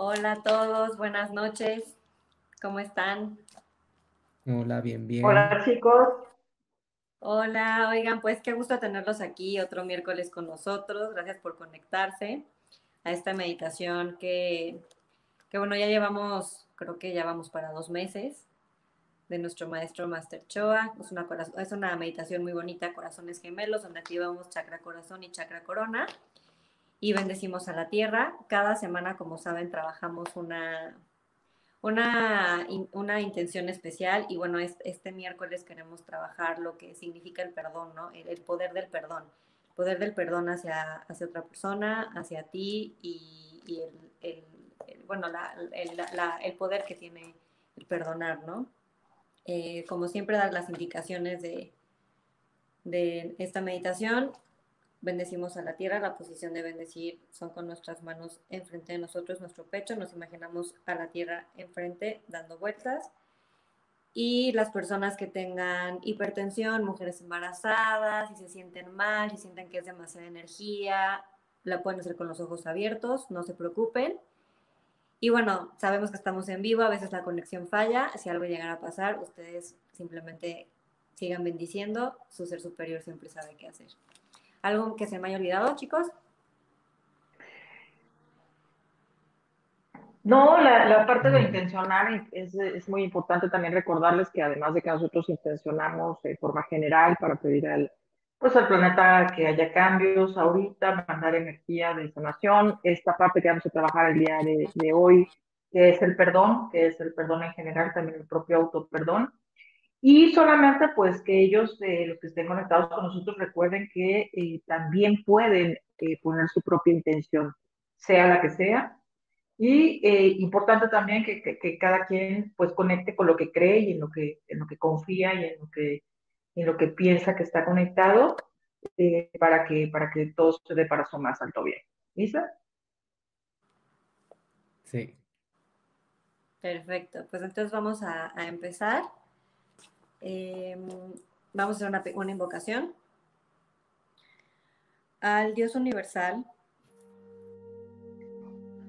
Hola a todos, buenas noches. ¿Cómo están? Hola, bien, bien. Hola chicos. Hola, oigan, pues qué gusto tenerlos aquí otro miércoles con nosotros. Gracias por conectarse a esta meditación que, que bueno, ya llevamos, creo que ya vamos para dos meses de nuestro maestro Master Choa. Es una, es una meditación muy bonita, corazones gemelos, donde activamos chakra corazón y chakra corona y bendecimos a la tierra. Cada semana, como saben, trabajamos una, una, una intención especial y bueno, este, miércoles queremos trabajar lo que significa el perdón, ¿no? El, poder del perdón. El poder del perdón hacia, hacia otra persona, hacia ti y, el, bueno, el poder que tiene el perdonar, ¿no? Eh, como siempre, dar las indicaciones de, de esta meditación. Bendecimos a la tierra, la posición de bendecir son con nuestras manos enfrente de nosotros, nuestro pecho, nos imaginamos a la tierra enfrente dando vueltas. Y las personas que tengan hipertensión, mujeres embarazadas, si se sienten mal, si sienten que es demasiada energía, la pueden hacer con los ojos abiertos, no se preocupen. Y bueno, sabemos que estamos en vivo, a veces la conexión falla, si algo llegara a pasar, ustedes simplemente sigan bendiciendo, su ser superior siempre sabe qué hacer. ¿Algo que se me haya olvidado, chicos? No, la, parte de intencionar es, muy importante también recordarles que además de que nosotros intencionamos de forma general para pedir al, pues al planeta que haya cambios ahorita, mandar energía de sanación, esta parte que vamos a trabajar el día de, hoy, que es el perdón, que es el perdón en general, también el propio auto perdón, y solamente pues que ellos, eh, los que estén conectados con nosotros, recuerden que eh, también pueden eh, poner su propia intención, sea la que sea. Y importante también que, que, cada quien pues conecte con lo que cree y en lo que, en lo que confía y en lo que, en lo que piensa que está conectado para, que, para que todo se dé para su más alto bien. ¿Lisa? Sí. Perfecto, pues entonces vamos a, a empezar. Em, vamos a hacer una, una invocación al Dios universal,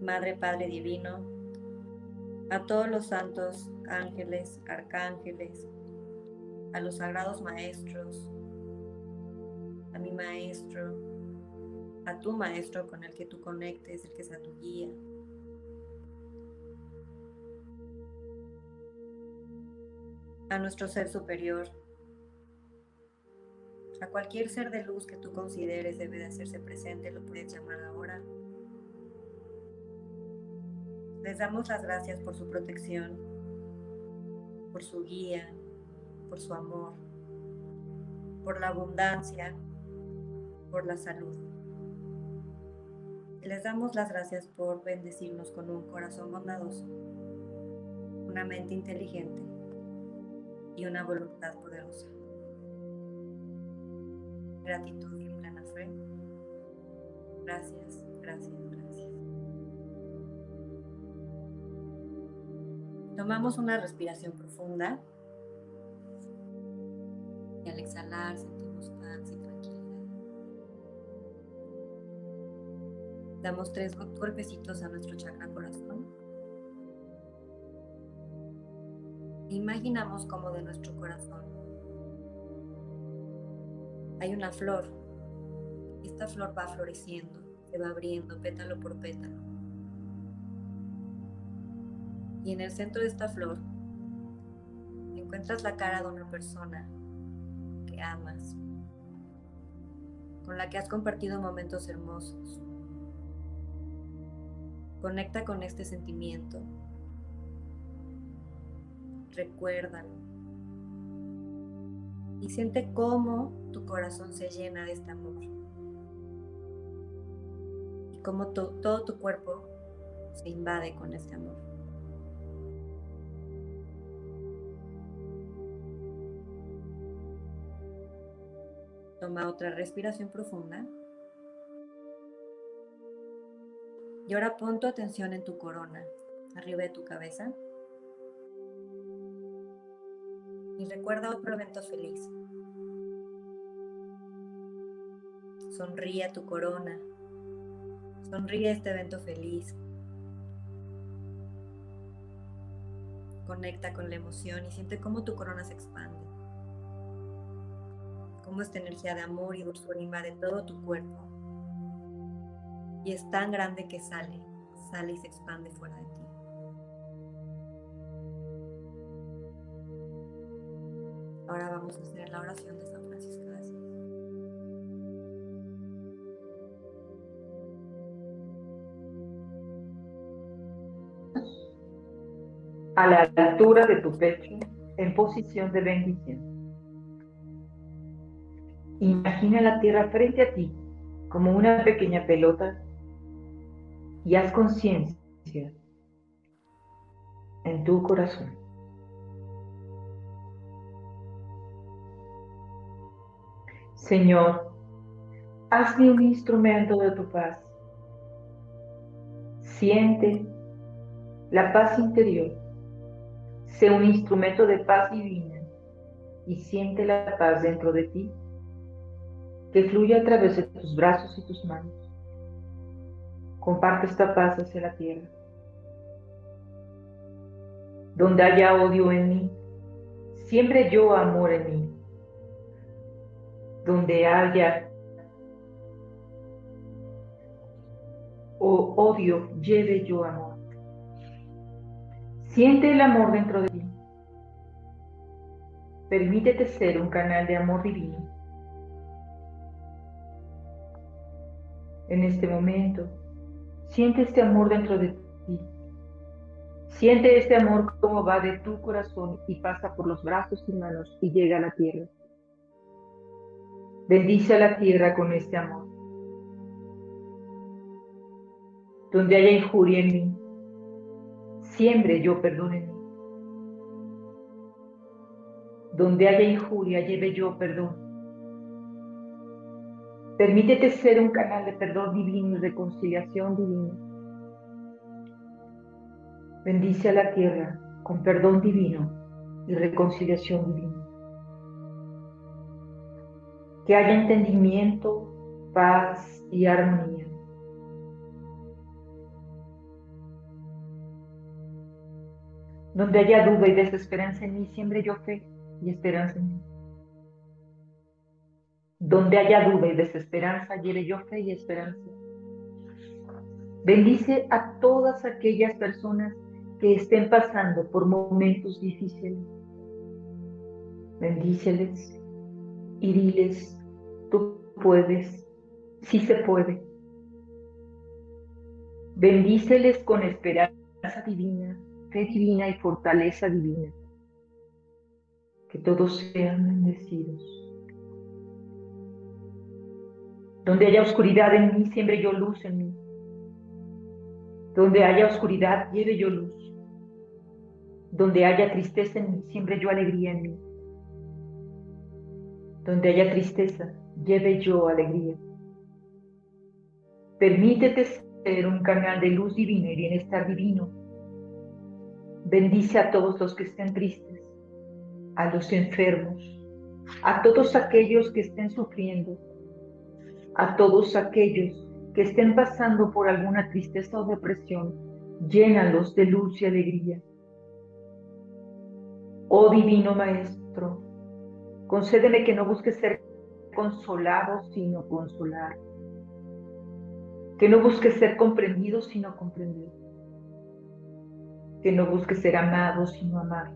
Madre, Padre Divino, a todos los santos ángeles, arcángeles, a los sagrados maestros, a mi maestro, a tu maestro con el que tú conectes, el que sea tu guía, a nuestro ser superior, a cualquier ser de luz que tú consideres debe de hacerse presente, lo puedes llamar ahora. Les damos las gracias por su protección, por su guía, por su amor, por la abundancia, por la salud. Les damos las gracias por bendecirnos con un corazón bondadoso, una mente inteligente y una voluntad poderosa. Gratitud plena fe. Gracias, gracias, gracias. Tomamos una respiración profunda y al exhalar sentimos paz y tranquilidad. Damos tres golpecitos a nuestro chakra corazón Imaginamos como de nuestro corazón hay una flor. Esta flor va floreciendo, se va abriendo pétalo por pétalo. Y en el centro de esta flor encuentras la cara de una persona que amas, con la que has compartido momentos hermosos. Conecta con este sentimiento recuérdalo. Y siente cómo tu corazón se llena de este amor. Y cómo todo tu cuerpo se invade con este amor. Toma otra respiración profunda. Y ahora pon tu atención en tu corona, arriba de tu cabeza. Y recuerda otro evento feliz. Sonríe a tu corona. Sonríe este evento feliz. conecta con la emoción y siente cómo tu corona se expande. Cómo esta energía de amor y dulzura invade todo tu cuerpo. Y es tan grande que sale, sale y se expande fuera de ti. Ahora vamos a hacer la oración de San Francisco de Asís. A la altura de tu pecho, en posición de bendición. Imagina la tierra frente a ti como una pequeña pelota y haz conciencia en tu corazón. Señor, hazme un instrumento de tu paz. Siente la paz interior. Sé un instrumento de paz divina y siente la paz dentro de ti que fluye a través de tus brazos y tus manos. Comparte esta paz hacia la tierra. Donde haya odio en mí, siempre yo amor en mí donde haya o odio, lleve yo amor. Siente el amor dentro de ti. Permítete ser un canal de amor divino. En este momento, siente este amor dentro de ti. Siente este amor como va de tu corazón y pasa por los brazos y manos y llega a la tierra. Bendice a la tierra con este amor. Donde haya injuria en mí, siembre yo perdón en mí. Donde haya injuria, lleve yo perdón. Permítete ser un canal de perdón divino y reconciliación divina. Bendice a la tierra con perdón divino y reconciliación divina que haya entendimiento, paz y armonía. Donde haya duda y desesperanza en mí, siempre yo fe y esperanza en mí. Donde haya duda y desesperanza, lleve yo fe y esperanza. Bendice a todas aquellas personas que estén pasando por momentos difíciles. Bendíceles y diles Tú puedes, sí se puede. Bendíceles con esperanza divina, fe divina y fortaleza divina. Que todos sean bendecidos. Donde haya oscuridad en mí, siempre yo luz en mí. Donde haya oscuridad, lleve yo luz. Donde haya tristeza en mí, siempre yo alegría en mí. Donde haya tristeza, lleve yo alegría. Permítete ser un canal de luz divina y bienestar divino. Bendice a todos los que estén tristes, a los enfermos, a todos aquellos que estén sufriendo, a todos aquellos que estén pasando por alguna tristeza o depresión, llénalos de luz y alegría. Oh Divino Maestro, concédeme que no busque ser consolado, sino consolar. Que no busque ser comprendido, sino comprender. Que no busque ser amado, sino amar.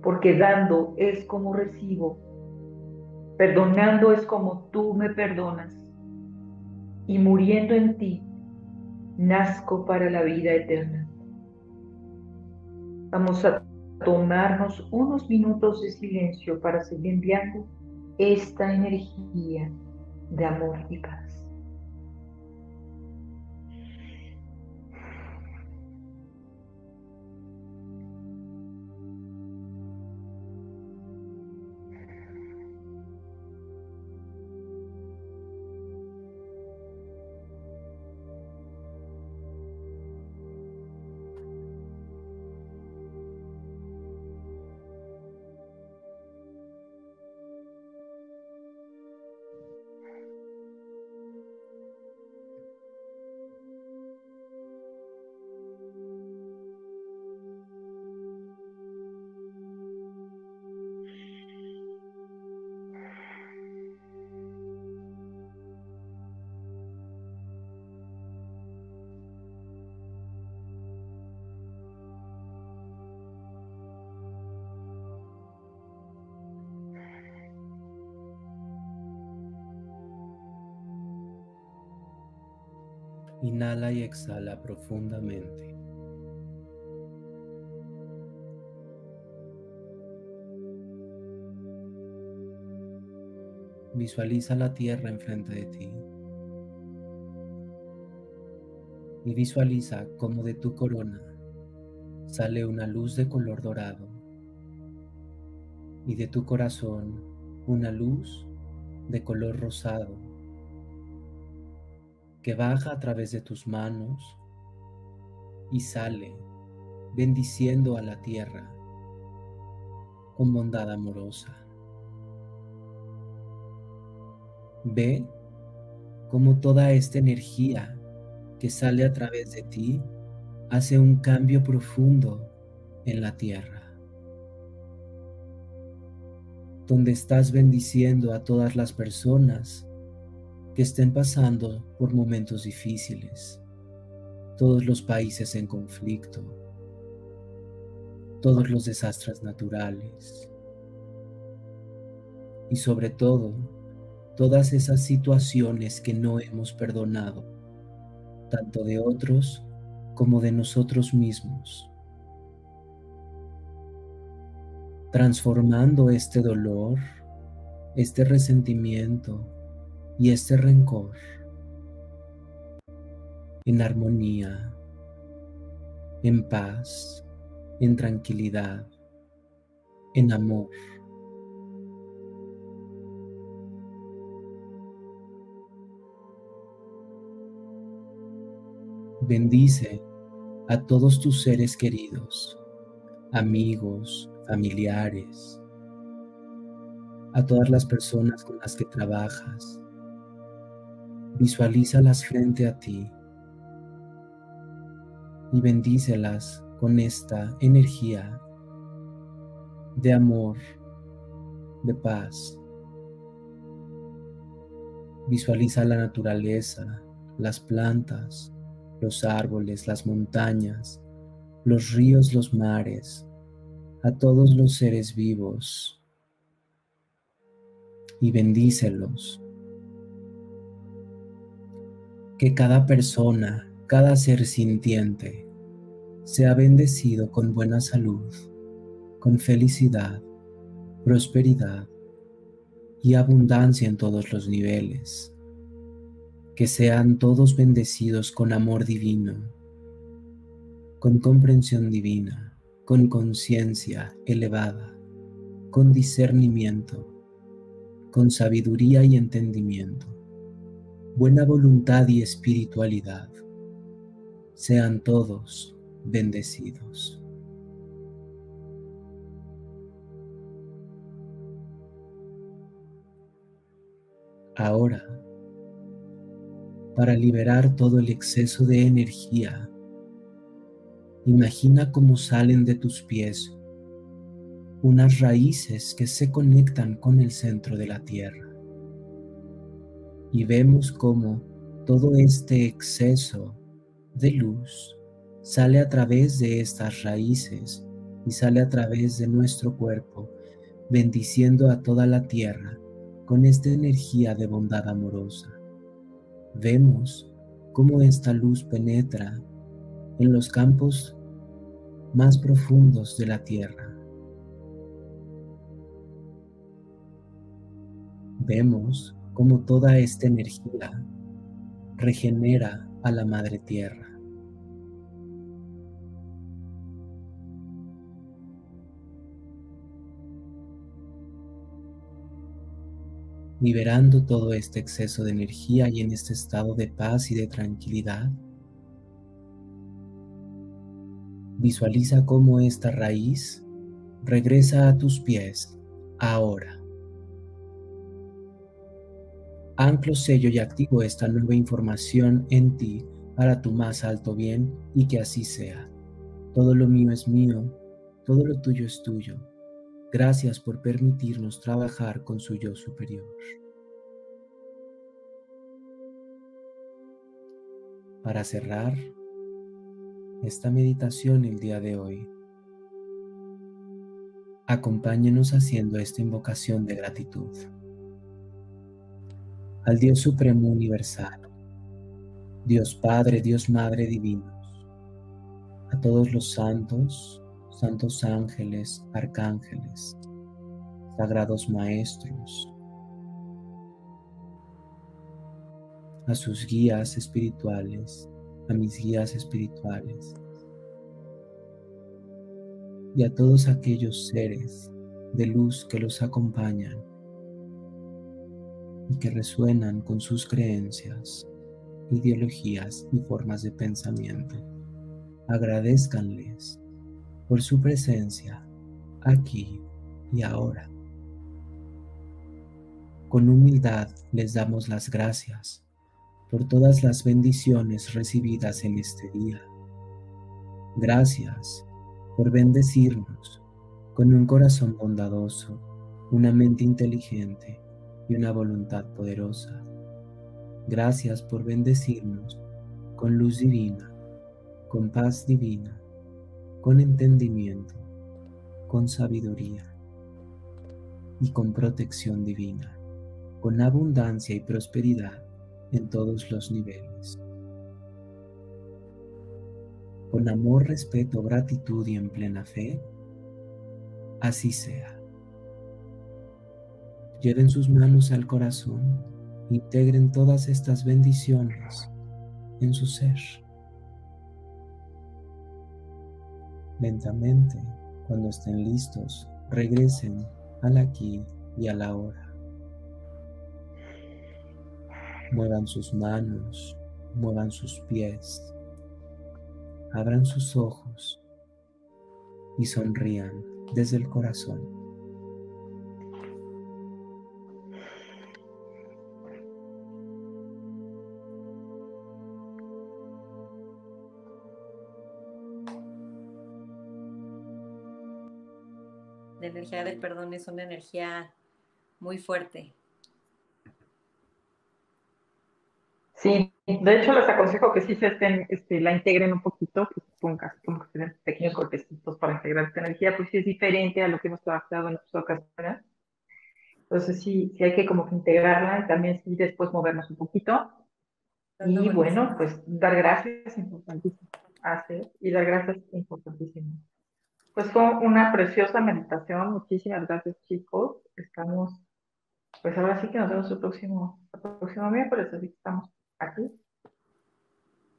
Porque dando es como recibo. Perdonando es como tú me perdonas. Y muriendo en ti, nazco para la vida eterna. Vamos a tomarnos unos minutos de silencio para seguir enviando esta energía de amor y paz. Inhala y exhala profundamente. Visualiza la tierra enfrente de ti. Y visualiza cómo de tu corona sale una luz de color dorado. Y de tu corazón una luz de color rosado que baja a través de tus manos y sale bendiciendo a la tierra con bondad amorosa. Ve cómo toda esta energía que sale a través de ti hace un cambio profundo en la tierra, donde estás bendiciendo a todas las personas que estén pasando por momentos difíciles, todos los países en conflicto, todos los desastres naturales. Y sobre todo todas esas situaciones que no hemos perdonado, tanto de otros como de nosotros mismos. Transformando este dolor, este resentimiento y este rencor en armonía, en paz, en tranquilidad, en amor. Bendice a todos tus seres queridos, amigos, familiares, a todas las personas con las que trabajas. Visualízalas frente a ti y bendícelas con esta energía de amor, de paz. Visualiza la naturaleza, las plantas, los árboles, las montañas, los ríos, los mares, a todos los seres vivos y bendícelos. Que cada persona, cada ser sintiente, sea bendecido con buena salud, con felicidad, prosperidad y abundancia en todos los niveles. Que sean todos bendecidos con amor divino, con comprensión divina, con conciencia elevada, con discernimiento, con sabiduría y entendimiento, buena voluntad y espiritualidad. Sean todos bendecidos. Ahora, para liberar todo el exceso de energía. Imagina cómo salen de tus pies unas raíces que se conectan con el centro de la tierra. Y vemos cómo todo este exceso de luz sale a través de estas raíces y sale a través de nuestro cuerpo, bendiciendo a toda la tierra con esta energía de bondad amorosa vemos cómo esta luz penetra en los campos más profundos de la tierra. Vemos cómo toda esta energía regenera a la madre tierra. liberando todo este exceso de energía y en este estado de paz y de tranquilidad. Visualiza cómo esta raíz regresa a tus pies ahora. Anclo, sello y activo esta nueva información en ti para tu más alto bien y que así sea. Todo lo mío es mío, todo lo tuyo es tuyo Gracias por permitirnos trabajar con su yo superior. Para cerrar esta meditación el día de hoy, acompáñenos haciendo esta invocación de gratitud al Dios Supremo Universal, Dios Padre, Dios Madre divinos, a todos los santos, santos ángeles, arcángeles, sagrados maestros, a sus guías espirituales, a mis guías espirituales y a todos aquellos seres de luz que los acompañan y que resuenan con sus creencias, ideologías y formas de pensamiento. Agradezcanles por su presencia aquí y ahora. Con humildad les damos las gracias por todas las bendiciones recibidas en este día. Gracias por bendecirnos con un corazón bondadoso, una mente inteligente y una voluntad poderosa. Gracias por bendecirnos con luz divina, con paz divina, con entendimiento, con sabiduría y con protección divina, con abundancia y prosperidad en todos los niveles. Con amor, respeto, gratitud y en plena fe, así sea. Lleven sus manos al corazón, integren todas estas bendiciones en su ser. Lentamente, cuando estén listos, regresen al aquí y a la hora. Muevan sus manos, muevan sus pies, abran sus ojos y sonrían desde el corazón. Energía del perdón es una energía muy fuerte, Sí, de hecho les aconsejo que sí se estén, este, la integren un poquito, que pongan como que den pequeños golpecitos para integrar esta energía, pues sí es diferente a lo que hemos trabajado en otras ocasiones. Entonces sí, sí hay que como que integrarla y también sí después movernos un poquito. Y bueno, pues dar gracias, importantísimo. Hacer y dar gracias, importantísimo. Pues fue una preciosa meditación. Muchísimas gracias, chicos. Estamos, pues ahora sí que nos vemos el próximo, el próximo miércoles, así que estamos aquí.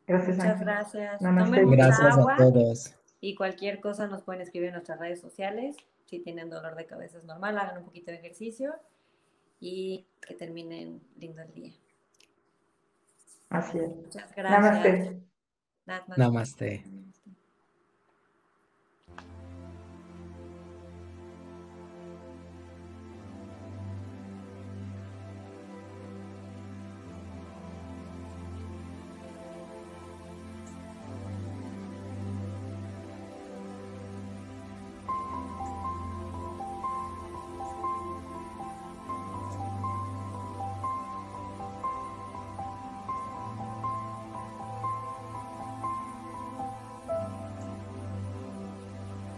Gracias, Muchas gracias. gracias a todos. Y cualquier cosa nos pueden escribir en nuestras redes sociales. Si tienen dolor de cabeza es normal, hagan un poquito de ejercicio y que terminen lindo el día. Así es. Muchas gracias. Namaste. Namaste. Namaste.